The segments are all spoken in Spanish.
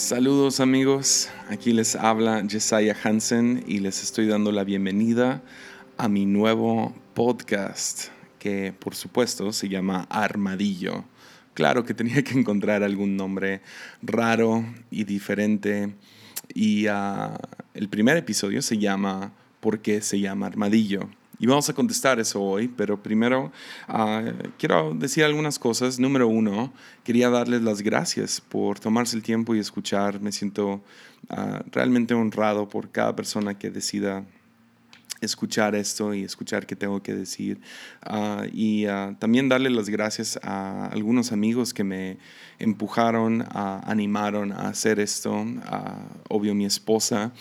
Saludos amigos, aquí les habla Jesiah Hansen y les estoy dando la bienvenida a mi nuevo podcast que por supuesto se llama Armadillo. Claro que tenía que encontrar algún nombre raro y diferente y ah, el primer episodio se llama ¿Por qué se llama Armadillo? Y vamos a contestar eso hoy, pero primero ah, quiero decir algunas cosas. Número uno, quería darles las gracias por tomarse el tiempo y escuchar. Me siento ah, realmente honrado por cada persona que decida escuchar esto y escuchar qué tengo que decir. Ah, y también darle las gracias a algunos amigos que me empujaron, animaron a hacer esto. obvio mi esposa,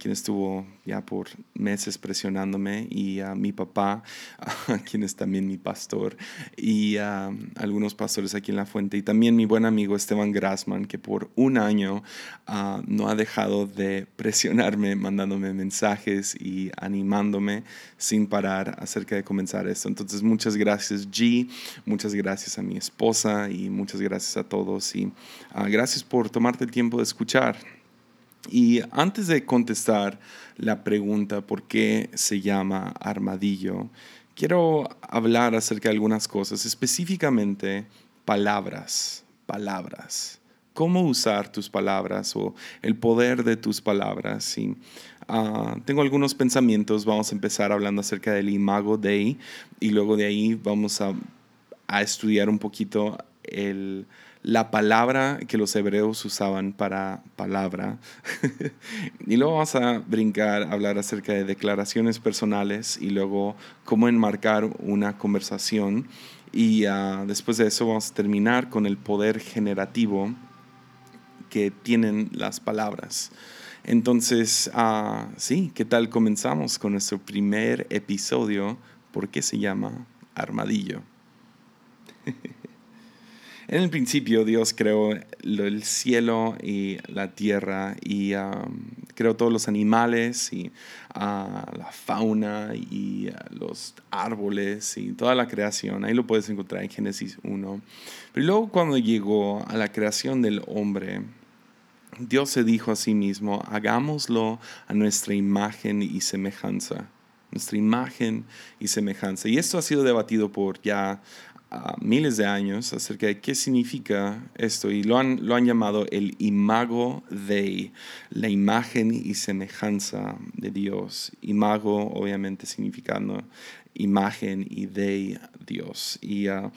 quien estuvo ya por meses presionándome, y a mi papá, quien es también mi pastor, y a algunos pastores aquí en la fuente, y también mi buen amigo Esteban Grassman, que por un año ah, no ha dejado de presionarme, mandándome mensajes y animándome sin parar acerca de comenzar esto. Entonces, muchas gracias G, muchas gracias a mi esposa y muchas gracias a todos y ah, gracias por tomarte el tiempo de escuchar. Y antes de contestar la pregunta por qué se llama armadillo, quiero hablar acerca de algunas cosas, específicamente palabras, palabras. Cómo usar tus palabras o el poder de tus palabras. Y, ah, tengo algunos pensamientos, vamos a empezar hablando acerca del imago Dei y luego de ahí vamos a, a estudiar un poquito el, la palabra que los hebreos usaban para palabra. y luego vamos a brincar hablar acerca de declaraciones personales y luego cómo enmarcar una conversación. Y ah, después de eso vamos a terminar con el poder generativo que tienen las palabras. Entonces, uh, sí, ¿qué tal comenzamos con nuestro primer episodio? ¿Por qué se llama Armadillo? En el principio Dios creó el cielo y la tierra y um, creó todos los animales y uh, la fauna y uh, los árboles y toda la creación. Ahí lo puedes encontrar en Génesis 1. Pero luego cuando llegó a la creación del hombre, Dios se dijo a sí mismo, hagámoslo a nuestra imagen y semejanza nuestra imagen y semejanza. Y esto ha sido debatido por ya miles de años acerca de qué significa esto y lo han, lo han llamado el imago Dei, la imagen y semejanza de Dios. Imago obviamente significando imagen y Dei Dios. Y ah,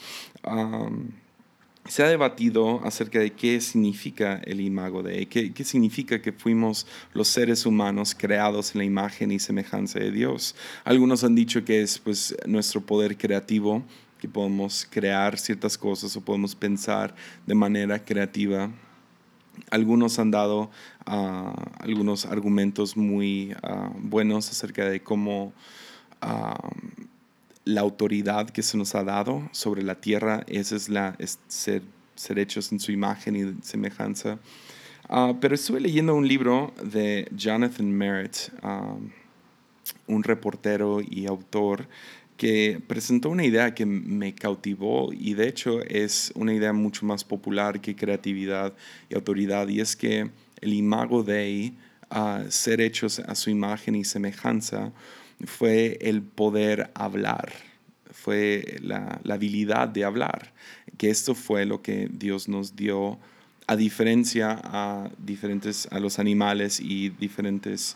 se ha debatido acerca de qué significa el imago Dei, qué, qué significa que fuimos los seres humanos creados en la imagen y semejanza de Dios. Algunos han dicho que es pues nuestro poder creativo que podemos crear ciertas cosas o podemos pensar de manera creativa. Algunos han dado ah, algunos argumentos muy ah, buenos acerca de cómo ah, la autoridad que se nos ha dado sobre la tierra, esa es la ser, ser hechos en su imagen y semejanza. pero estuve leyendo un libro de Jonathan Merritt, un reportero y autor que presentó una idea que me cautivó y de hecho es una idea mucho más popular que creatividad y autoridad y es que el imago Dei, uh, ser hechos a su imagen y semejanza, fue el poder hablar, fue la, la, habilidad de hablar, que esto fue lo que Dios nos dio a diferencia a diferentes a los animales y diferentes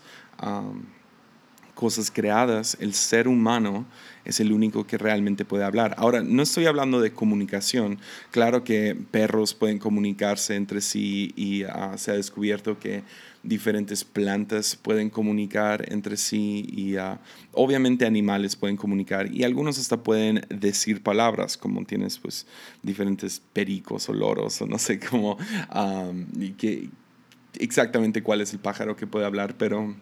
cosas creadas, el ser humano es el único que realmente puede hablar. Ahora, no estoy hablando de comunicación. Claro que perros pueden comunicarse entre sí y ah, se ha descubierto que diferentes plantas pueden comunicar entre sí y ah, obviamente animales pueden comunicar y algunos hasta pueden decir palabras como tienes pues diferentes pericos o loros o no sé cómo y que exactamente cuál es el pájaro que puede hablar pero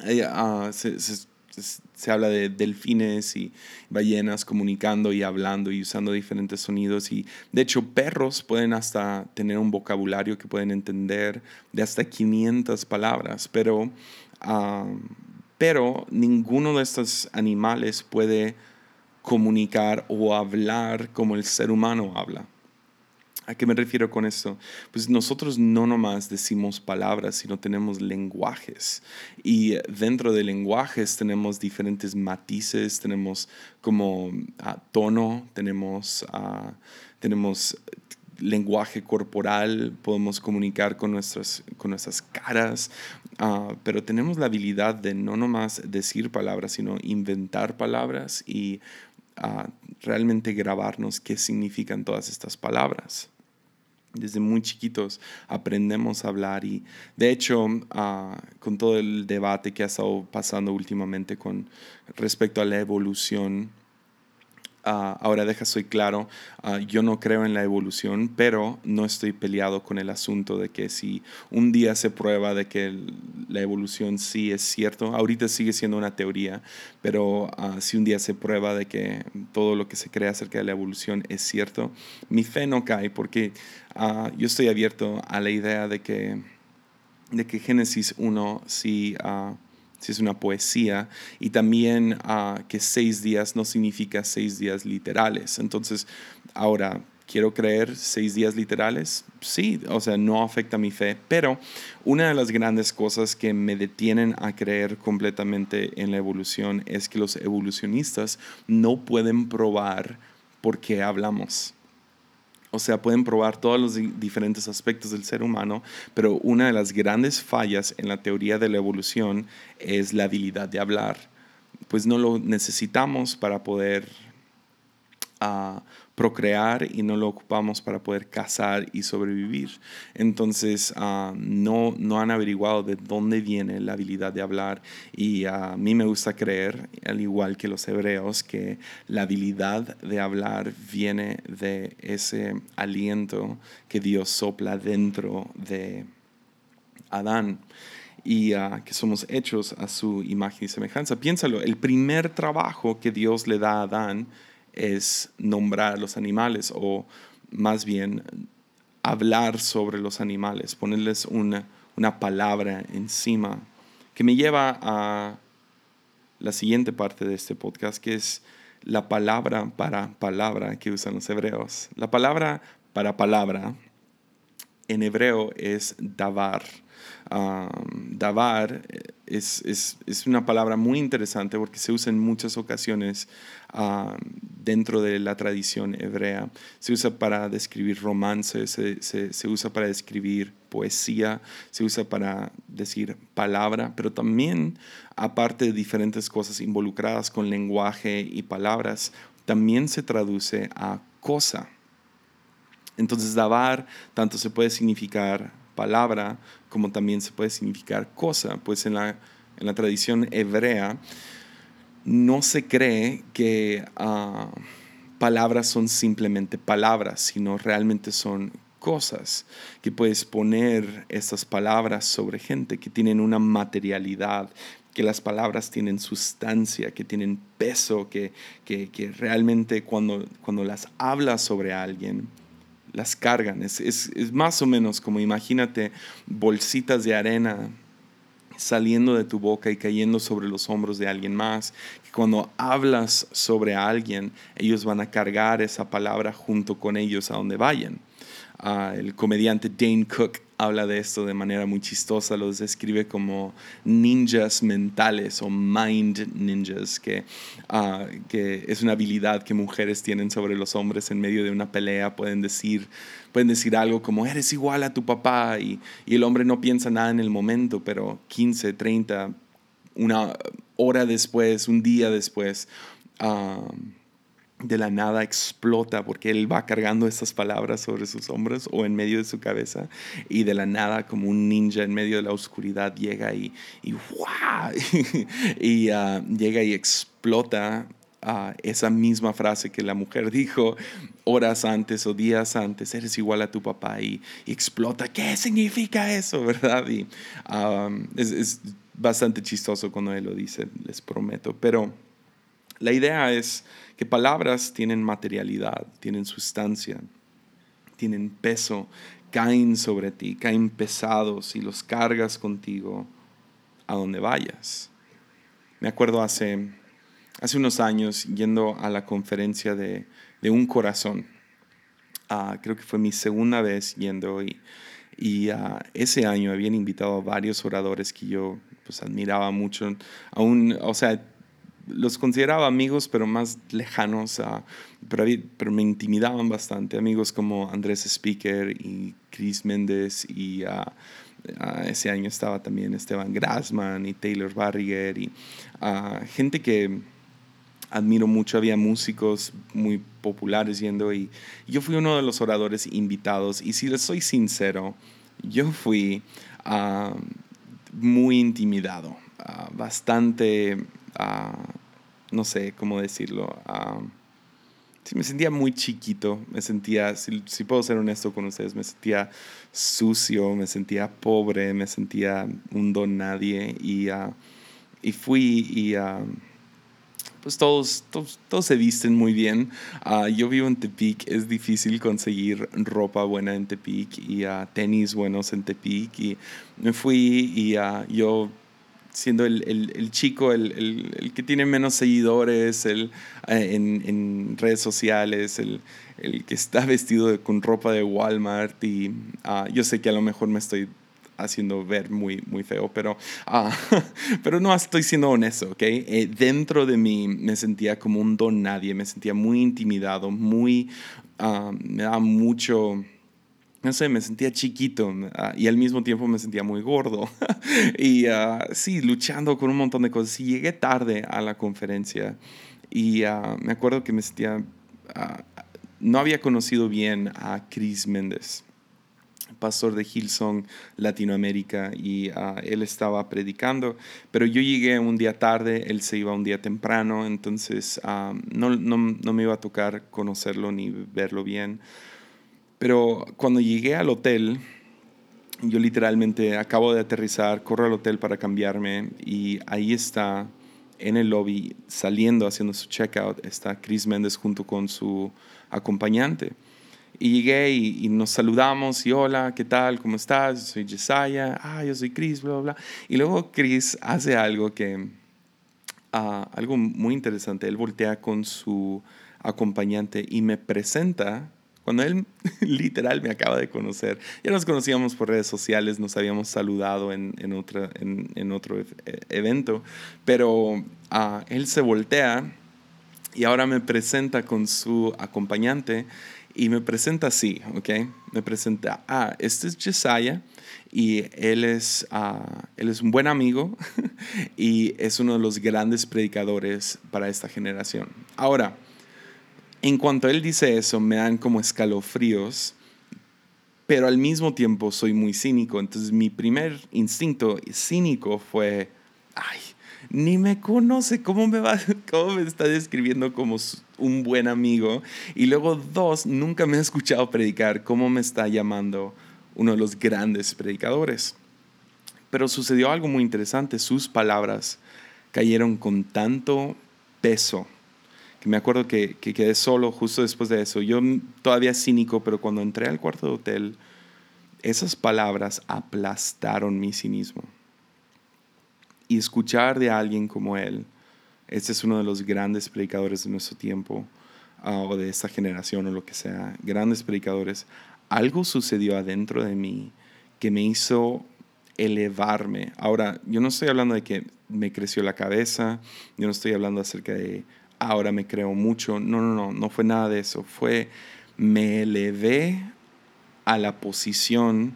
Ah, se, se, habla de delfines y ballenas comunicando y hablando y usando diferentes sonidos. Y de hecho, perros pueden hasta tener un vocabulario que pueden entender de hasta 500 palabras, pero, ah, pero ninguno de estos animales puede comunicar o hablar como el ser humano habla. ¿A qué me refiero con esto? Pues nosotros no nomás decimos palabras, sino tenemos lenguajes. Y dentro de lenguajes tenemos diferentes matices, tenemos como ah, tono, tenemos, uh, tenemos lenguaje corporal, podemos comunicar con nuestras, con nuestras caras, ah, pero tenemos la habilidad de no nomás decir palabras, sino inventar palabras y realmente grabarnos qué significan todas estas palabras desde muy chiquitos aprendemos a hablar y de hecho ah, con todo el debate que ha estado pasando últimamente con respecto a la evolución Ah, ahora deja, soy claro, ah, yo no creo en la evolución, pero no estoy peleado con el asunto de que si un día se prueba de que la evolución sí es cierto, ahorita sigue siendo una teoría, pero ah, si un día se prueba de que todo lo que se cree acerca de la evolución es cierto, mi fe no cae porque yo estoy abierto a la idea de que, de que Génesis 1 sí si es una poesía, y también uh, que seis días no significa seis días literales. Entonces, ahora, ¿quiero creer seis días literales? Sí, o sea, no afecta mi fe, pero una de las grandes cosas que me detienen a creer completamente en la evolución es que los evolucionistas no pueden probar por qué hablamos. O sea, pueden probar todos los diferentes aspectos del ser humano, pero una de las grandes fallas en la teoría de la evolución es la habilidad de hablar. Pues no lo necesitamos para poder uh, procrear y no lo ocupamos para poder cazar y sobrevivir. Entonces, ah, no, no han averiguado de dónde viene la habilidad de hablar y a mí me gusta creer, al igual que los hebreos, que la habilidad de hablar viene de ese aliento que Dios sopla dentro de Adán y ah, que somos hechos a su imagen y semejanza. Piénsalo, el primer trabajo que Dios le da a Adán es nombrar los animales o más bien hablar sobre los animales, ponerles una, una palabra encima, que me lleva a la siguiente parte de este podcast, que es la palabra para palabra que usan los hebreos. La palabra para palabra en hebreo es davar. Davar es, es, es, una palabra muy interesante porque se usa en muchas ocasiones dentro de la tradición hebrea. Se usa para describir romances, se, se, se, usa para describir poesía, se usa para decir palabra, pero también, aparte de diferentes cosas involucradas con lenguaje y palabras, también se traduce a cosa. Entonces, dabar tanto se puede significar palabra como también se puede significar cosa, pues en la, en la tradición hebrea, no se cree que ah, palabras son simplemente palabras, sino realmente son cosas, que puedes poner estas palabras sobre gente que tienen una materialidad, que las palabras tienen sustancia, que tienen peso, que, que, realmente cuando, cuando las hablas sobre alguien, las cargan. Es, es, es más o menos como imagínate bolsitas de arena saliendo de tu boca y cayendo sobre los hombros de alguien más. Cuando hablas sobre alguien, ellos van a cargar esa palabra junto con ellos a donde vayan. Ah, el comediante Dane Cook habla de esto de manera muy chistosa, los describe como ninjas mentales o mind ninjas, que, uh, que es una habilidad que mujeres tienen sobre los hombres en medio de una pelea, pueden decir, pueden decir algo como eres igual a tu papá y, y el hombre no piensa nada en el momento, pero 15, 30, una hora después, un día después, uh, de la nada explota porque él va cargando estas palabras sobre sus hombros o en medio de su cabeza y de la nada como un ninja en medio de la oscuridad llega y, y, y ah, llega y explota uh, esa misma frase que la mujer dijo horas antes o días antes, eres igual a tu papá y, explota, ¿qué significa eso? ¿Verdad? Y um, es, es bastante chistoso cuando él lo dice, les prometo, pero la idea es que palabras tienen materialidad, tienen sustancia, tienen peso, caen sobre ti, caen pesados y los cargas contigo a donde vayas. Me acuerdo hace, hace unos años yendo a la conferencia de, un corazón. Ah, creo que fue mi segunda vez yendo y, y ah, ese año habían invitado a varios oradores que yo pues admiraba mucho. Aún, o sea, los consideraba amigos, pero más lejanos, pero, me intimidaban bastante. Amigos como Andrés Speaker y Chris Méndez y ese año estaba también Esteban Grassman y Taylor Barriger y gente que admiro mucho. Había músicos muy populares yendo y yo fui uno de los oradores invitados y si les soy sincero, yo fui muy intimidado, bastante no sé cómo decirlo. sí, me sentía muy chiquito, me sentía, si, puedo ser honesto con ustedes, me sentía sucio, me sentía pobre, me sentía un don nadie y, ah, y fui y uh, pues todos, todos, se visten muy bien. Ah, yo vivo en Tepic, es difícil conseguir ropa buena en Tepic y tenis buenos en Tepic y me fui y yo siendo el, el, el chico, el, el, que tiene menos seguidores el, eh, en, en, redes sociales, el, que está vestido con ropa de Walmart y ah, yo sé que a lo mejor me estoy haciendo ver muy, muy feo, pero, uh, pero no estoy siendo honesto, ¿ok? Eh, dentro de mí me sentía como un don nadie, me sentía muy intimidado, muy, uh, me daba mucho no sé, me sentía chiquito ah, y al mismo tiempo me sentía muy gordo. y uh, sí, luchando con un montón de cosas. Y llegué tarde a la conferencia y uh, me acuerdo que me sentía, no había conocido bien a Chris Méndez, pastor de Hillsong Latinoamérica, y él estaba predicando, pero yo llegué un día tarde, él se iba un día temprano, entonces no, no, no me iba a tocar conocerlo ni verlo bien. Pero cuando llegué al hotel, yo literalmente acabo de aterrizar, corro al hotel para cambiarme y ahí está en el lobby, saliendo, haciendo su checkout, está Chris Méndez junto con su acompañante. Y llegué y, nos saludamos y hola, ¿qué tal? ¿Cómo estás? soy Jesiah. Ah, yo soy Chris, bla, bla. Y luego Chris hace algo que, ah, algo muy interesante. Él voltea con su acompañante y me presenta cuando él literal me acaba de conocer, ya nos conocíamos por redes sociales, nos habíamos saludado en, en, otra, en, en otro e, evento, pero ah, él se voltea y ahora me presenta con su acompañante y me presenta así, ¿ok? Me presenta, ah, este es Jesiah y él es, uh, él es un buen amigo y es uno de los grandes predicadores para esta generación. Ahora, en cuanto él dice eso, me dan como escalofríos, pero al mismo tiempo soy muy cínico. Entonces mi primer instinto cínico fue, ay, ni me conoce, ¿cómo me, va, cómo me está describiendo como un buen amigo? Y luego dos, nunca me ha escuchado predicar, ¿cómo me está llamando uno de los grandes predicadores? Pero sucedió algo muy interesante, sus palabras cayeron con tanto peso que me acuerdo que, que, quedé solo justo después de eso. Yo todavía cínico, pero cuando entré al cuarto de hotel, esas palabras aplastaron mi cinismo. Y escuchar de alguien como él, este es uno de los grandes predicadores de nuestro tiempo, ah, o de esta generación, o lo que sea, grandes predicadores, algo sucedió adentro de mí que me hizo elevarme. Ahora, yo no estoy hablando de que me creció la cabeza, yo no estoy hablando acerca de ahora me creo mucho. No, no, no, no fue nada de eso. Fue, me elevé a la posición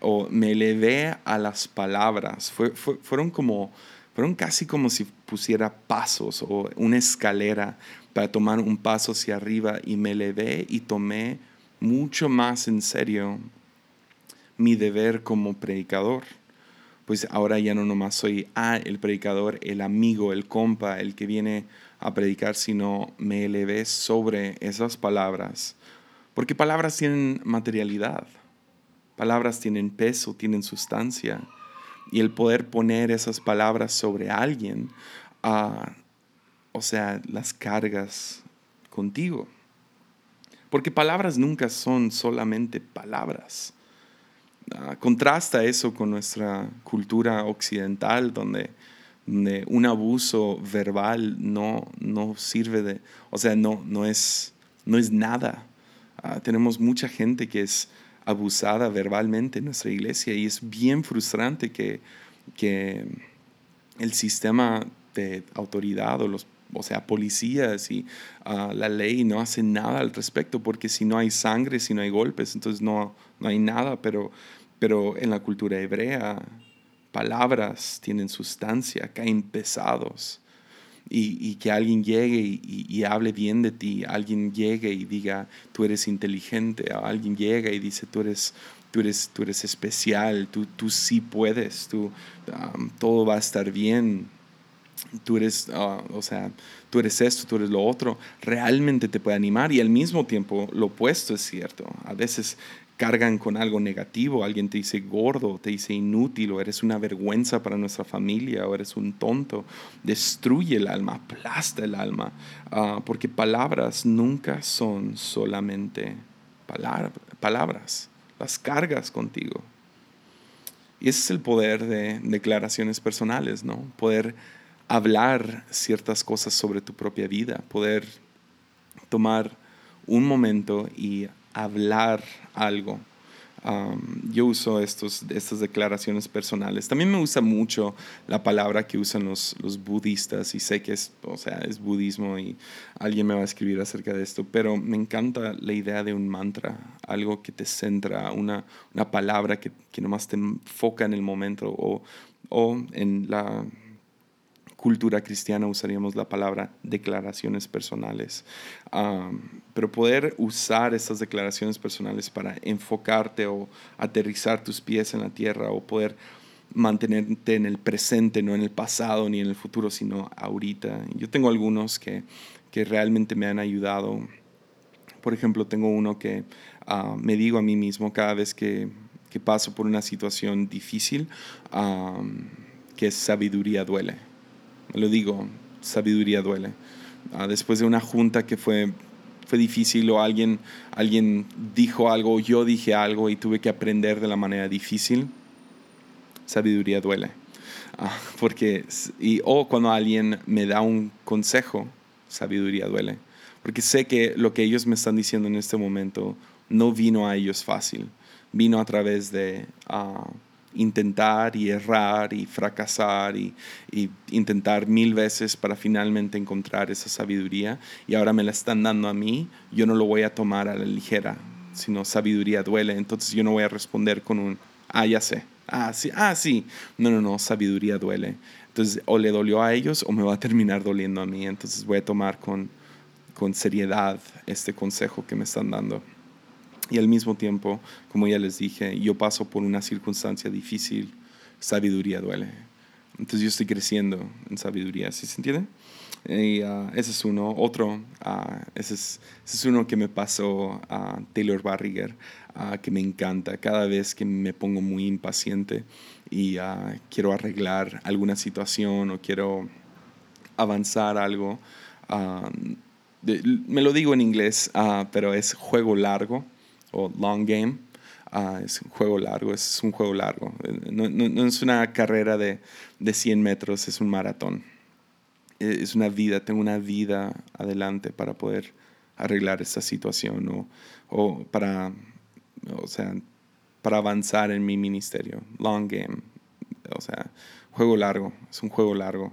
o me elevé a las palabras. Fue, fueron como, fueron casi como si pusiera pasos o una escalera para tomar un paso hacia arriba y me elevé y tomé mucho más en serio mi deber como predicador. Pues ahora ya no nomás soy ah, el predicador, el amigo, el compa, el que viene a predicar, sino me elevé sobre esas palabras. Porque palabras tienen materialidad, palabras tienen peso, tienen sustancia. Y el poder poner esas palabras sobre alguien, uh, o sea, las cargas contigo. Porque palabras nunca son solamente palabras. Uh, contrasta eso con nuestra cultura occidental, donde un abuso verbal no, no sirve de, o sea, no, no, es, no es nada. Ah, tenemos mucha gente que es abusada verbalmente en nuestra iglesia y es bien frustrante que, que el sistema de autoridad o los o sea, policías y ah, la ley no hace nada al respecto, porque si no hay sangre, si no hay golpes, entonces no, no hay nada, pero, pero en la cultura hebrea, palabras tienen sustancia, caen pesados. Y, que alguien llegue y, hable bien de ti, alguien llegue y diga, tú eres inteligente, alguien llega y dice, tú eres, tú eres, tú eres especial, tú, tú sí puedes, tú, todo va a estar bien, tú eres, ah, o sea, tú eres esto, tú eres lo otro, realmente te puede animar y al mismo tiempo lo opuesto es cierto. A veces cargan con algo negativo, alguien te dice gordo, te dice inútil, o eres una vergüenza para nuestra familia, o eres un tonto, destruye el alma, aplasta el alma, ah, porque palabras nunca son solamente palabras, las cargas contigo. Y ese es el poder de declaraciones personales, ¿no? Poder hablar ciertas cosas sobre tu propia vida, poder tomar un momento y hablar algo. yo uso estos, estas declaraciones personales. También me gusta mucho la palabra que usan los, los, budistas y sé que es, o sea, es budismo y alguien me va a escribir acerca de esto, pero me encanta la idea de un mantra, algo que te centra, una, una palabra que, que nomás te enfoca en el momento o, o en la cultura cristiana usaríamos la palabra declaraciones personales. pero poder usar estas declaraciones personales para enfocarte o aterrizar tus pies en la tierra o poder mantenerte en el presente, no en el pasado ni en el futuro, sino ahorita. Yo tengo algunos que, que realmente me han ayudado. Por ejemplo, tengo uno que ah, me digo a mí mismo cada vez que, paso por una situación difícil, que sabiduría duele lo digo, sabiduría duele. Ah, después de una junta que fue, fue difícil o alguien, alguien dijo algo, yo dije algo y tuve que aprender de la manera difícil, sabiduría duele. Ah, porque, y, o cuando alguien me da un consejo, sabiduría duele. Porque sé que lo que ellos me están diciendo en este momento no vino a ellos fácil, vino a través de... Uh, intentar y errar y fracasar y, intentar mil veces para finalmente encontrar esa sabiduría y ahora me la están dando a mí, yo no lo voy a tomar a la ligera, sino sabiduría duele, entonces yo no voy a responder con un, ah, ya sé, ah, sí, ah, sí, no, no, no, sabiduría duele. Entonces o le dolió a ellos o me va a terminar doliendo a mí, entonces voy a tomar con, con seriedad este consejo que me están dando. Y al mismo tiempo, como ya les dije, yo paso por una circunstancia difícil, sabiduría duele. Entonces yo estoy creciendo en sabiduría, ¿sí se entiende? Y uh, ese es uno. Otro, uh, ese, es, ese, es, uno que me pasó a Taylor Barriger, uh, que me encanta. Cada vez que me pongo muy impaciente y quiero arreglar alguna situación o quiero avanzar algo, me lo digo en inglés, pero es juego largo o long game. Ah, es un juego largo, es un juego largo. No, no, es una carrera de, de, 100 metros, es un maratón. E, es una vida, tengo una vida adelante para poder arreglar esta situación o, o para, o sea, para avanzar en mi ministerio. Long game, o sea, juego largo, es un juego largo.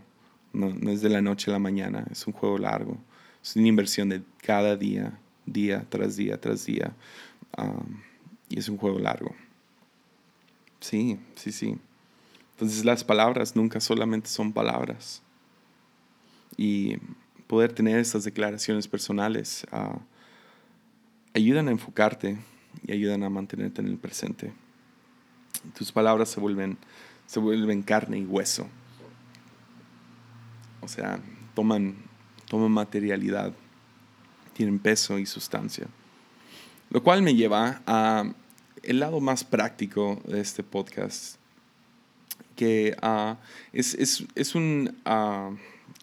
No, no es de la noche a la mañana, es un juego largo. Es una inversión de cada día, día tras día tras día y es un juego largo. Sí, sí, sí. Entonces las palabras nunca solamente son palabras. Y poder tener estas declaraciones personales ah, ayudan a enfocarte y ayudan a mantenerte en el presente. Tus palabras se vuelven, se vuelven carne y hueso. O sea, toman, toman materialidad, tienen peso y sustancia. Lo cual me lleva a el lado más práctico de este podcast, que ah, es, es, es, un, uh,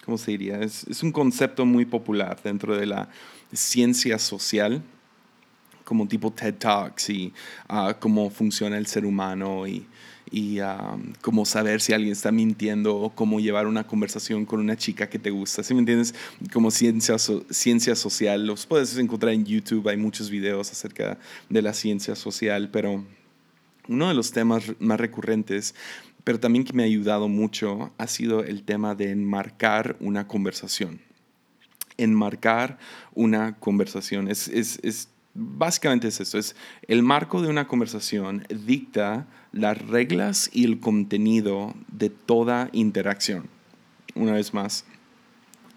¿cómo se diría? Es, es, un concepto muy popular dentro de la ciencia social, como tipo TED Talks y uh, cómo funciona el ser humano y, y cómo saber si alguien está mintiendo o cómo llevar una conversación con una chica que te gusta. ¿Sí me entiendes? Como ciencia, ciencia social. Los puedes encontrar en YouTube. Hay muchos videos acerca de la ciencia social, pero uno de los temas más recurrentes pero también que me ha ayudado mucho ha sido el tema de enmarcar una conversación. Enmarcar una conversación. Es, es, es, básicamente es esto, es el marco de una conversación dicta las reglas y el contenido de toda interacción. Una vez más,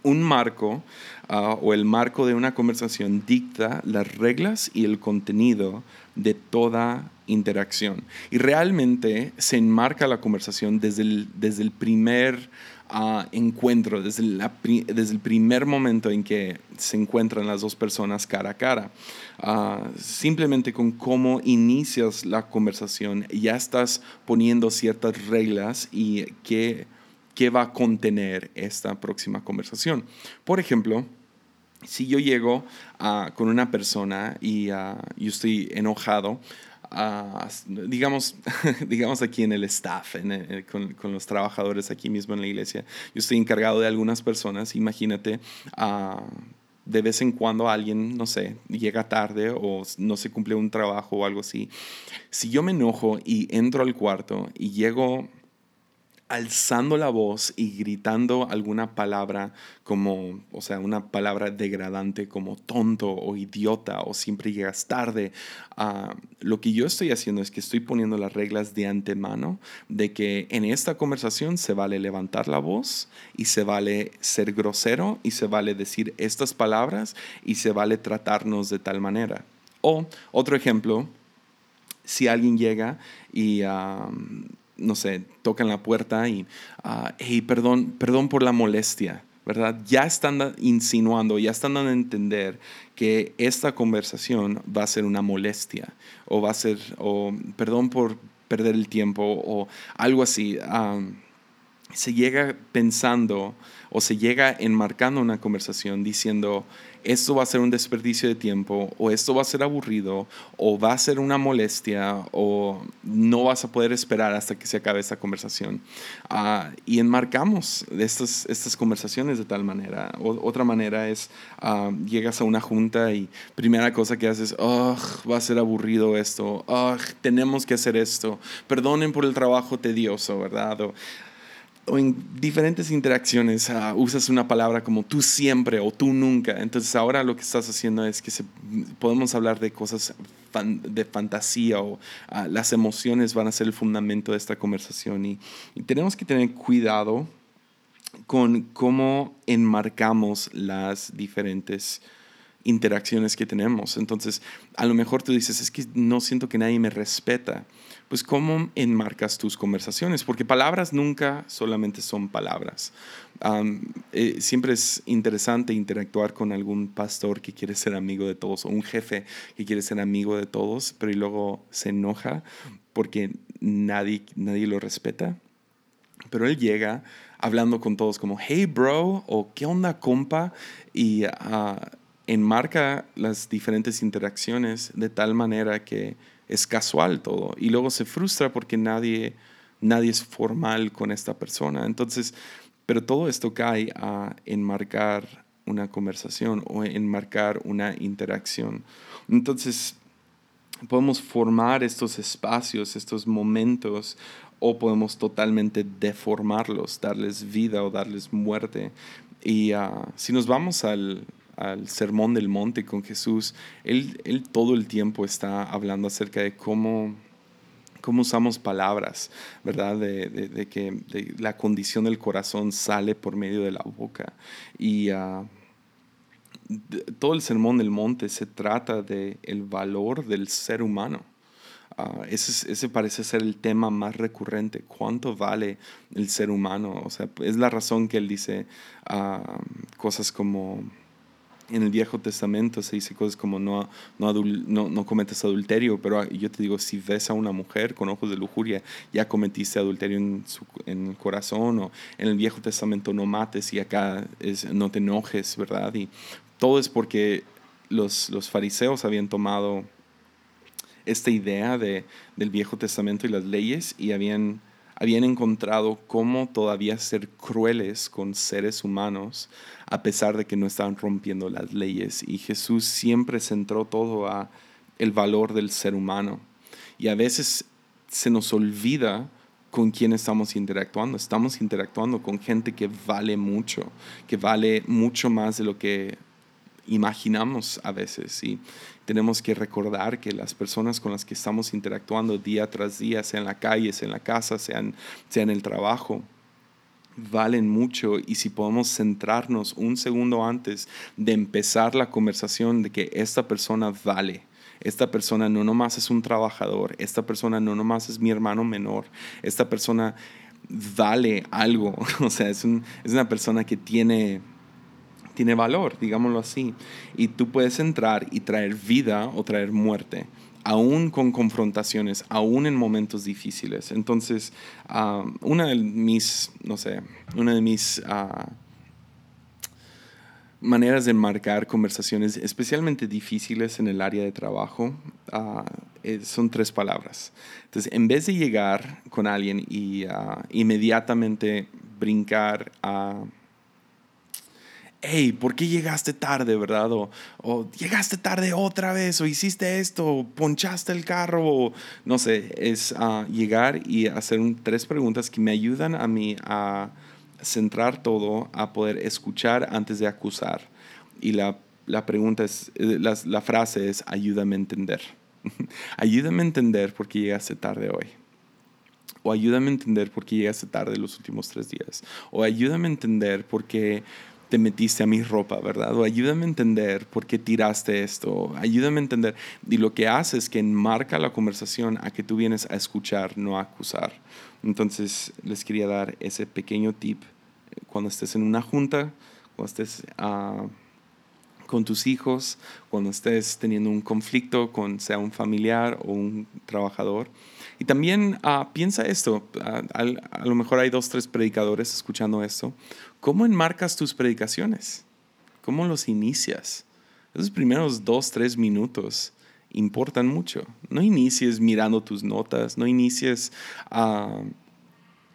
un marco ah, o el marco de una conversación dicta las reglas y el contenido de toda interacción. Y realmente se enmarca la conversación desde el, desde el primer ah, encuentro, desde, desde el primer momento en que se encuentran las dos personas cara a cara. Ah, simplemente con cómo inicias la conversación, ya estás poniendo ciertas reglas y qué, qué va a contener esta próxima conversación. Por ejemplo, si yo llego ah, con una persona y yo estoy enojado, digamos, digamos aquí en el staff, con, con, los trabajadores aquí mismo en la iglesia. Yo estoy encargado de algunas personas, imagínate, de vez en cuando alguien, no sé, llega tarde o no se cumple un trabajo o algo así. Si yo me enojo y entro al cuarto y llego alzando la voz y gritando alguna palabra como, o sea, una palabra degradante como tonto o idiota o siempre llegas tarde. Ah, lo que yo estoy haciendo es que estoy poniendo las reglas de antemano de que en esta conversación se vale levantar la voz y se vale ser grosero y se vale decir estas palabras y se vale tratarnos de tal manera. O otro ejemplo, si alguien llega y no sé, tocan la puerta y, uh, hey, perdón, perdón por la molestia, ¿verdad? Ya están insinuando, ya están dando a entender que esta conversación va a ser una molestia o va a ser, o perdón por perder el tiempo o algo así. se llega pensando o se llega enmarcando una conversación diciendo, esto va a ser un desperdicio de tiempo, o esto va a ser aburrido, o va a ser una molestia, o no vas a poder esperar hasta que se acabe esta conversación. Ah, y enmarcamos estas, estas conversaciones de tal manera. otra manera es, ah, llegas a una junta y primera cosa que haces, va a ser aburrido esto, tenemos que hacer esto, perdonen por el trabajo tedioso, ¿verdad? o en diferentes interacciones ah, usas una palabra como tú siempre o tú nunca. Entonces ahora lo que estás haciendo es que se, podemos hablar de cosas de fantasía o ah, las emociones van a ser el fundamento de esta conversación y, y tenemos que tener cuidado con cómo enmarcamos las diferentes interacciones que tenemos. Entonces, a lo mejor tú dices, es que no siento que nadie me respeta. Pues, ¿cómo enmarcas tus conversaciones? Porque palabras nunca solamente son palabras. Eh, siempre es interesante interactuar con algún pastor que quiere ser amigo de todos o un jefe que quiere ser amigo de todos, pero y luego se enoja porque nadie, nadie lo respeta. Pero él llega hablando con todos como, hey bro, o qué onda compa, y uh, enmarca las diferentes interacciones de tal manera que es casual todo y luego se frustra porque nadie, nadie es formal con esta persona. Entonces, pero todo esto cae a enmarcar una conversación o enmarcar una interacción. Entonces, podemos formar estos espacios, estos momentos, o podemos totalmente deformarlos, darles vida o darles muerte. Y ah, si nos vamos al, al Sermón del Monte con Jesús, él, él todo el tiempo está hablando acerca de cómo, cómo usamos palabras, ¿verdad? De, de, que la condición del corazón sale por medio de la boca. Y ah, todo el Sermón del Monte se trata de el valor del ser humano. Uh, ese, ese, parece ser el tema más recurrente. ¿Cuánto vale el ser humano? O sea, es la razón que él dice uh, cosas como en el Viejo Testamento se dice cosas como no, no, no, cometes adulterio, pero yo te digo, si ves a una mujer con ojos de lujuria, ya cometiste adulterio en, su, en el corazón, o en el Viejo Testamento no mates y acá es, no te enojes, ¿verdad? Y todo es porque los, los fariseos habían tomado esta idea de, del Viejo Testamento y las leyes y habían, habían encontrado cómo todavía ser crueles con seres humanos a pesar de que no estaban rompiendo las leyes. Y Jesús siempre centró todo a el valor del ser humano. Y a veces se nos olvida con quién estamos interactuando. Estamos interactuando con gente que vale mucho, que vale mucho más de lo que imaginamos a veces. Y tenemos que recordar que las personas con las que estamos interactuando día tras día, sea en la calle, sea en la casa, sea sea en el trabajo, valen mucho. Y si podemos centrarnos un segundo antes de empezar la conversación de que esta persona vale esta persona no nomás es un trabajador, esta persona no nomás es mi hermano menor, esta persona vale algo, o sea, es, es una persona que tiene, tiene valor, digámoslo así, y tú puedes entrar y traer vida o traer muerte aún con confrontaciones, aún en momentos difíciles. Entonces, ah, una de mis, no sé, una de mis uh, maneras de marcar conversaciones especialmente difíciles en el área de trabajo eh, son tres palabras. Entonces, en vez de llegar con alguien y ah, inmediatamente brincar a... hey, ¿por qué llegaste tarde, verdad? O, llegaste tarde otra vez, o hiciste esto, o ponchaste el carro, o no sé, es uh, llegar y hacer tres preguntas que me ayudan a mí a centrar todo a poder escuchar antes de acusar. Y la, la pregunta es, eh, la, la frase es, ayúdame a entender. ayúdame a entender por qué llegaste tarde hoy. O ayúdame a entender por qué llegaste tarde los últimos tres días. O ayúdame a entender por qué te metiste a mi ropa, ¿verdad? O ayúdame a entender por qué tiraste esto. Ayúdame a entender. Y lo que hace es que enmarca la conversación a que tú vienes a escuchar, no a acusar. Entonces, les quería dar ese pequeño tip. Cuando estés en una junta, cuando estés uh, con tus hijos, cuando estés teniendo un conflicto con sea un familiar o un trabajador. Y también uh, piensa esto, uh, a lo mejor hay dos, tres predicadores escuchando esto. ¿Cómo enmarcas tus predicaciones? ¿Cómo los inicias? Esos primeros dos, tres minutos importan mucho. No inicies mirando tus notas, no inicies uh,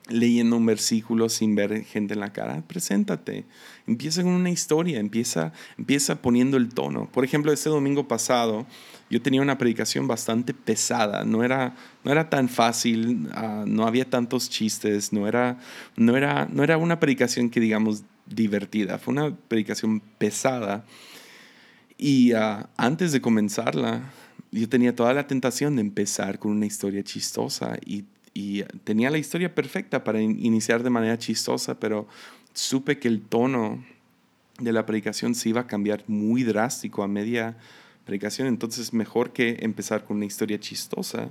leyendo un versículo sin ver gente en la cara. Preséntate. Empieza con una historia, empieza, empieza poniendo el tono. Por ejemplo, este domingo pasado yo tenía una predicación bastante pesada, no era, no era tan fácil, ah, no había tantos chistes, no era, no, era, no era una predicación que digamos divertida, fue una predicación pesada. Y ah, antes de comenzarla, yo tenía toda la tentación de empezar con una historia chistosa y y tenía la historia perfecta para iniciar de manera chistosa, pero supe que el tono de la predicación se iba a cambiar muy drástico a media predicación, entonces mejor que empezar con una historia chistosa.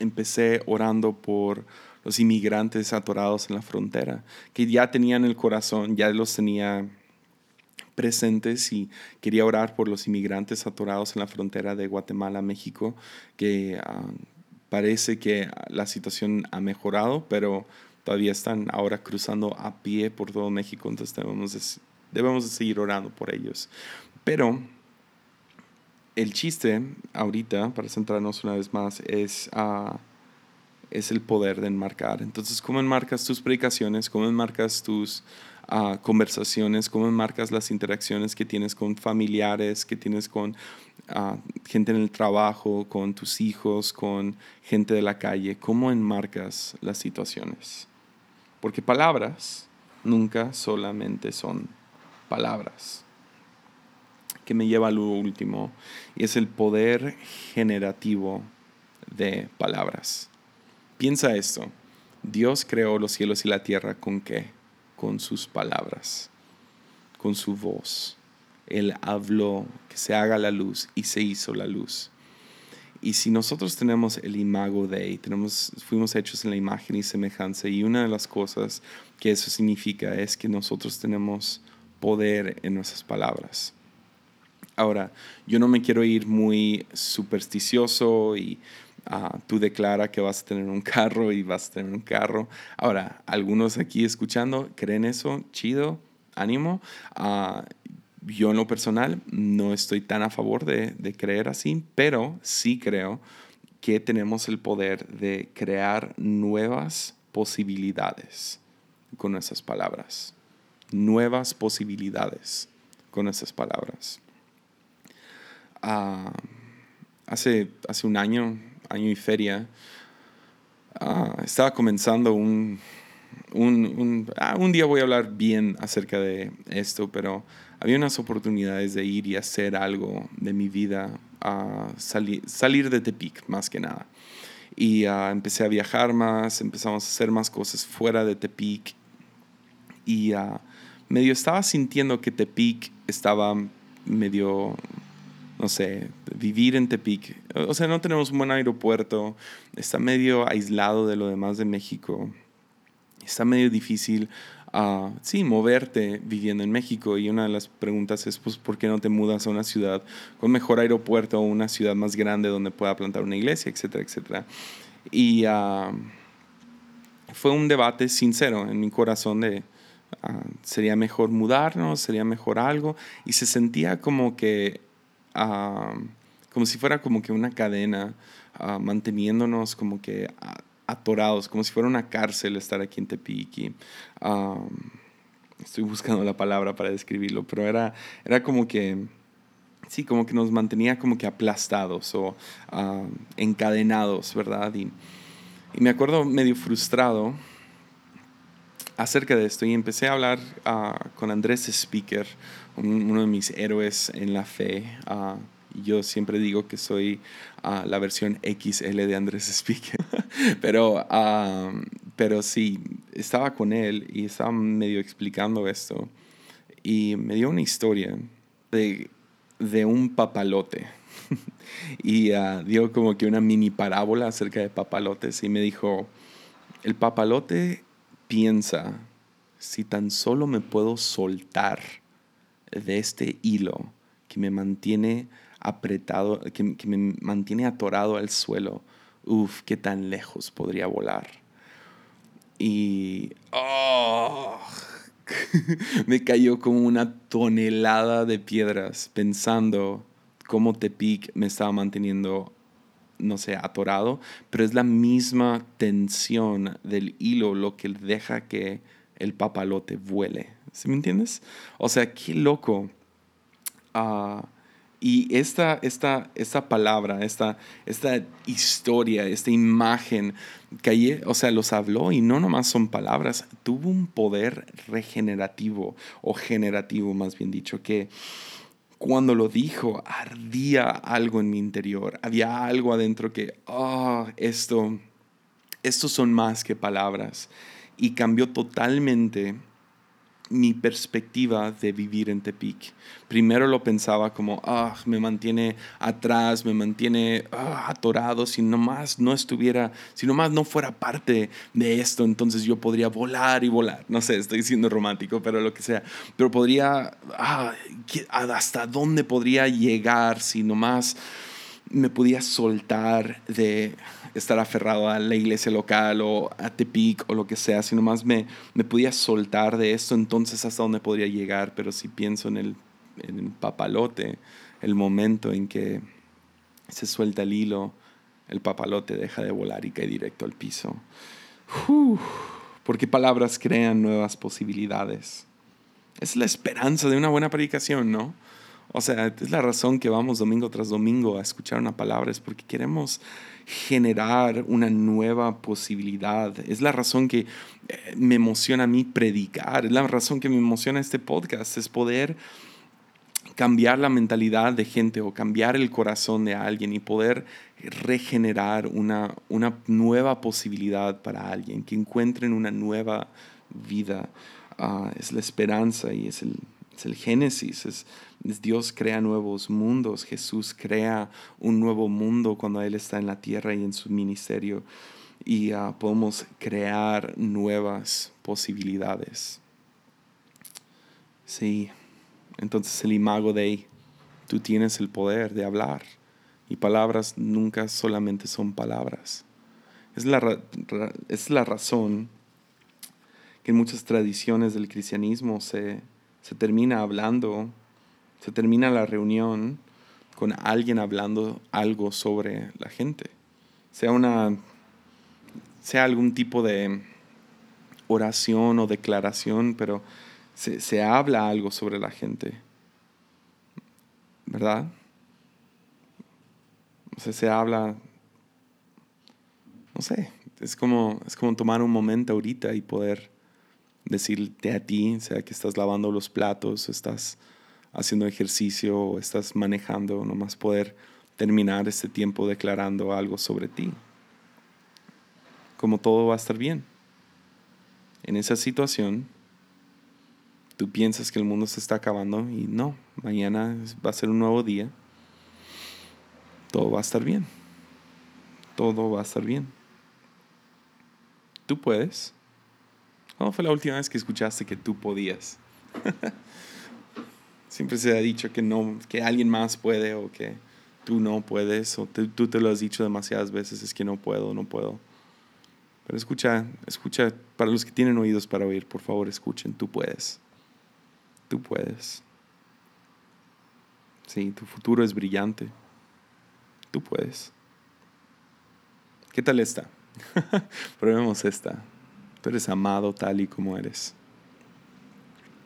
Empecé orando por los inmigrantes atorados en la frontera, que ya tenían el corazón, ya los tenía presentes y quería orar por los inmigrantes atorados en la frontera de Guatemala, México, que ah, Parece que la situación ha mejorado, pero todavía están ahora cruzando a pie por todo México, entonces debemos de, debemos de seguir orando por ellos. Pero el chiste ahorita, para centrarnos una vez más, es, uh, es el poder de enmarcar. Entonces, ¿cómo enmarcas tus predicaciones? ¿Cómo enmarcas tus conversaciones, cómo marcas las interacciones que tienes con familiares, que tienes con gente en el trabajo, con tus hijos, con gente de la calle, cómo enmarcas las situaciones. Porque palabras nunca solamente son palabras. Que me lleva a lo último, y es el poder generativo de palabras. Piensa esto, Dios creó los cielos y la tierra con qué? con sus palabras, con su voz. Él habló que se haga la luz y se hizo la luz. Y si nosotros tenemos el imago de, tenemos, fuimos hechos en la imagen y semejanza, y una de las cosas que eso significa es que nosotros tenemos poder en nuestras palabras. Ahora, yo no me quiero ir muy supersticioso y Ah, tú declara que vas a tener un carro y vas a tener un carro. Ahora, algunos aquí escuchando creen eso, chido, ánimo. Ah, yo en lo personal no estoy tan a favor de, de creer así, pero sí creo que tenemos el poder de crear nuevas posibilidades con esas palabras. Nuevas posibilidades con esas palabras. Ah, hace, hace un año, año y feria, ah, estaba comenzando un, un, ah, un, día voy a hablar bien acerca de esto, pero había unas oportunidades de ir y hacer algo de mi vida, a salir de Tepic más que nada. Y empecé a viajar más, empezamos a hacer más cosas fuera de Tepic. Y medio estaba sintiendo que Tepic estaba medio no sé, vivir en Tepic. O sea, no tenemos un buen aeropuerto, está medio aislado de lo demás de México, está medio difícil, uh, sí, moverte viviendo en México. Y una de las preguntas es, pues, ¿por qué no te mudas a una ciudad con mejor aeropuerto o una ciudad más grande donde pueda plantar una iglesia, etcétera, etcétera? Y uh, fue un debate sincero en mi corazón de... Uh, sería mejor mudarnos, sería mejor algo, y se sentía como que como si fuera como que una cadena, ah, manteniéndonos como que atorados, como si fuera una cárcel estar aquí en Tepic. estoy buscando la palabra para describirlo, pero era, era como que, sí, como que nos mantenía como que aplastados o encadenados, ¿verdad? Y, y, me acuerdo medio frustrado acerca de esto y empecé a hablar ah, con Andrés Speaker, uno de mis héroes en la fe. Uh, yo siempre digo que soy uh, la versión XL de Andrés Speaker. pero, pero sí, estaba con él y estaba medio explicando esto. Y me dio una historia de, de un papalote. y uh, dio como que una mini parábola acerca de papalotes y me dijo, el papalote piensa, si tan solo me puedo soltar de este hilo que me mantiene apretado, que, me mantiene atorado al suelo, uf, qué tan lejos podría volar. Y oh, me cayó como una tonelada de piedras pensando cómo Tepic me estaba manteniendo, no sé, atorado, pero es la misma tensión del hilo lo que deja que el papalote vuele. ¿Sí me entiendes? O sea, qué loco. Ah, y esta, esta, esta palabra, esta, esta historia, esta imagen, que o sea, los habló y no nomás son palabras, tuvo un poder regenerativo o generativo, más bien dicho, que cuando lo dijo, ardía algo en mi interior, había algo adentro que, oh, esto, estos son más que palabras. Y cambió totalmente mi perspectiva de vivir en Tepic. Primero lo pensaba como, ah, me mantiene atrás, me mantiene ah, atorado, si nomás no estuviera, si nomás no fuera parte de esto, entonces yo podría volar y volar. No sé, estoy siendo romántico, pero lo que sea. Pero podría, ah, ¿hasta dónde podría llegar si nomás me podía soltar de estar aferrado a la iglesia local o a Tepic o lo que sea, si nomás me, me podía soltar de esto, entonces hasta dónde podría llegar, pero si pienso en el, en el papalote, el momento en que se suelta el hilo, el papalote deja de volar y cae directo al piso. porque palabras crean nuevas posibilidades. Es la esperanza de una buena predicación, ¿no? O sea, es la razón que vamos domingo tras domingo a escuchar una palabra, es porque queremos generar una nueva posibilidad. Es la razón que eh, me emociona a mí predicar, es la razón que me emociona este podcast, es poder cambiar la mentalidad de gente o cambiar el corazón de alguien y poder regenerar una, una nueva posibilidad para alguien, que encuentren una nueva vida. Ah, es la esperanza y es el, es el Génesis, es, Dios crea nuevos mundos, Jesús crea un nuevo mundo cuando Él está en la tierra y en su ministerio y ah, podemos crear nuevas posibilidades. Sí, entonces el imago de tú tienes el poder de hablar y palabras nunca solamente son palabras. Es la, es la razón que en muchas tradiciones del cristianismo se, se termina hablando Se termina la reunión con alguien hablando algo sobre la gente. Sea una sea algún tipo de oración o declaración, pero se, se habla algo sobre la gente. ¿Verdad? O sea, se habla, no sé, es como, es como tomar un momento ahorita y poder decirte a ti, sea que estás lavando los platos, estás haciendo ejercicio estás manejando, nomás poder terminar este tiempo declarando algo sobre ti. Como todo va a estar bien. En esa situación, tú piensas que el mundo se está acabando y no, mañana va a ser un nuevo día. Todo va a estar bien. Todo va a estar bien. Tú puedes. ¿Cuándo fue la última vez que escuchaste que tú podías? Siempre se ha dicho que no, que alguien más puede o que tú no puedes o tú te lo has dicho demasiadas veces, es que no puedo, no puedo. Pero escucha, escucha, para los que tienen oídos para oír, por favor escuchen, tú puedes. Tú puedes. Sí, tu futuro es brillante. Tú puedes. ¿Qué tal esta? Probemos esta. Tú eres amado tal y como eres.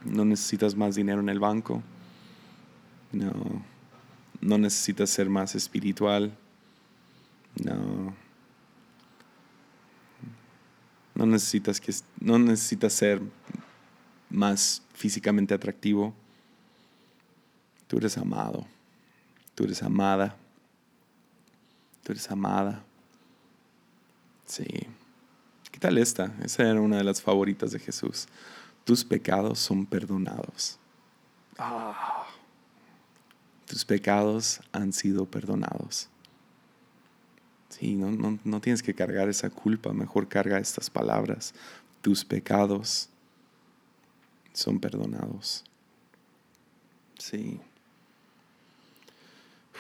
No necesitas más dinero en el banco. No. No necesitas ser más espiritual. No. No necesitas que no necesitas ser más físicamente atractivo. Tú eres amado. Tú eres amada. Tú eres amada. Sí. ¿Qué tal esta? Esa era una de las favoritas de Jesús. Tus pecados son perdonados. Ah. Tus pecados han sido perdonados. Sí, no, no, no tienes que cargar esa culpa, mejor carga estas palabras. Tus pecados son perdonados. Sí.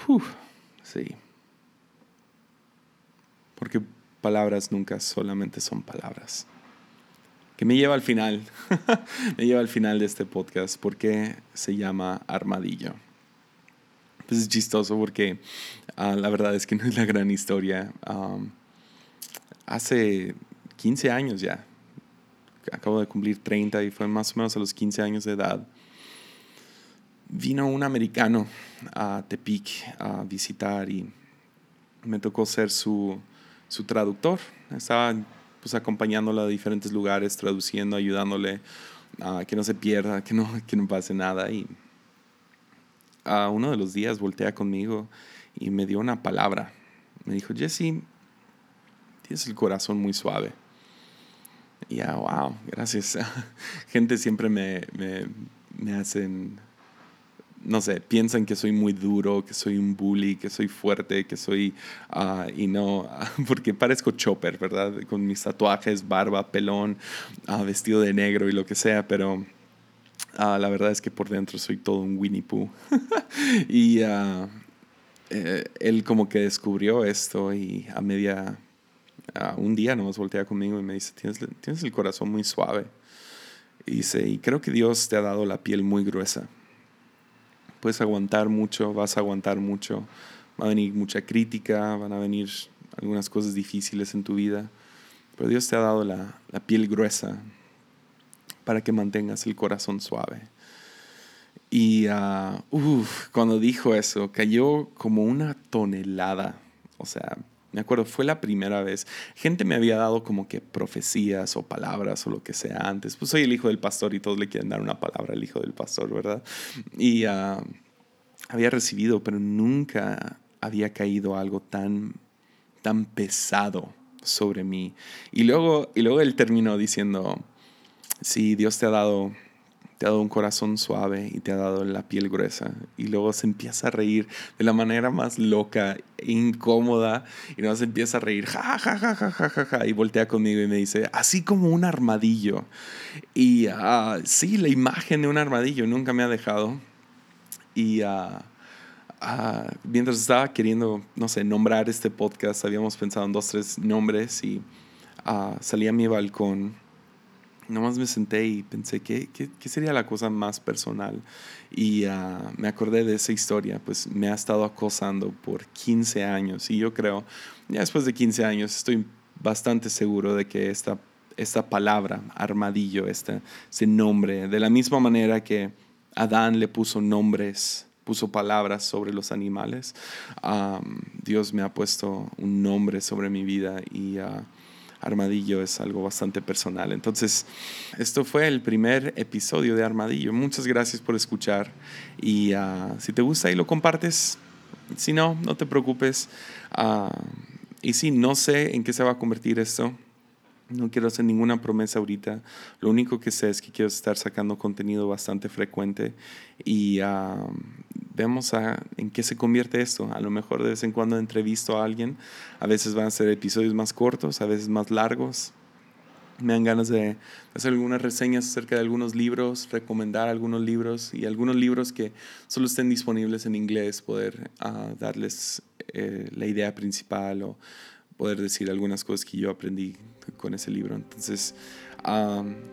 Uf, sí. Porque palabras nunca solamente son palabras. Que me lleva al final, me lleva al final de este podcast, porque se llama Armadillo. Pues es chistoso porque ah, la verdad es que no es la gran historia. hace 15 años ya, acabo de cumplir 30 y fue más o menos a los 15 años de edad, vino un americano a Tepic a visitar y me tocó ser su, su traductor. Estaba pues acompañándola a diferentes lugares, traduciendo, ayudándole a que no se pierda, que no, que no pase nada. Y a uno de los días voltea conmigo y me dio una palabra. Me dijo, Jesse, tienes el corazón muy suave. Y ya, wow, gracias. Gente siempre me, me, me hacen no sé, piensan que soy muy duro, que soy un bully, que soy fuerte, que soy, ah, y no, porque parezco chopper, ¿verdad? Con mis tatuajes, barba, pelón, ah, vestido de negro y lo que sea, pero ah, la verdad es que por dentro soy todo un Winnie Pooh. y eh, él como que descubrió esto y a media, un día nomás voltea conmigo y me dice, tienes, tienes el corazón muy suave. Y dice, y creo que Dios te ha dado la piel muy gruesa puedes aguantar mucho, vas a aguantar mucho, va a venir mucha crítica, van a venir algunas cosas difíciles en tu vida, pero Dios te ha dado la, piel gruesa para que mantengas el corazón suave. Y uh, cuando dijo eso, cayó como una tonelada. O sea, me acuerdo, fue la primera vez. Gente me había dado como que profecías o palabras o lo que sea antes. Pues soy el hijo del pastor y todos le quieren dar una palabra al hijo del pastor, ¿verdad? Y ah, había recibido, pero nunca había caído algo tan, tan pesado sobre mí. Y luego, y luego él terminó diciendo, sí, Dios te ha dado te ha dado un corazón suave y te ha dado la piel gruesa. Y luego se empieza a reír de la manera más loca, incómoda, y luego se empieza a reír, ja, ja, ja, ja, ja, ja, ja, y voltea conmigo y me dice, así como un armadillo. Y uh, sí, la imagen de un armadillo nunca me ha dejado. Y uh, uh, mientras estaba queriendo, no sé, nombrar este podcast, habíamos pensado en dos, tres nombres y salí a mi balcón nomás me senté y pensé, ¿qué, qué, sería la cosa más personal? Y ah, me acordé de esa historia, pues me ha estado acosando por 15 años y yo creo, ya después de 15 años, estoy bastante seguro de que esta, esta palabra, armadillo, este, ese nombre, de la misma manera que Adán le puso nombres, puso palabras sobre los animales, Dios me ha puesto un nombre sobre mi vida y... Uh, Armadillo es algo bastante personal. Entonces, esto fue el primer episodio de Armadillo. Muchas gracias por escuchar y ah, si te gusta y lo compartes, si no, no te preocupes. Ah, y si no sé en qué se va a convertir esto. No quiero hacer ninguna promesa ahorita. Lo único que sé es que quiero estar sacando contenido bastante frecuente y uh, vemos a, en qué se convierte esto. A lo mejor de vez en cuando entrevisto a alguien. A veces van a ser episodios más cortos, a veces más largos. Me dan ganas de hacer algunas reseñas acerca de algunos libros, recomendar algunos libros y algunos libros que solo estén disponibles en inglés, poder uh, darles eh, la idea principal o poder decir algunas cosas que yo aprendí con ese libro. Entonces,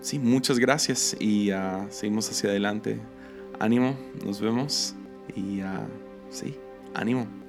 sí, muchas gracias y uh, seguimos hacia adelante. Ánimo, nos vemos y uh, sí, ánimo.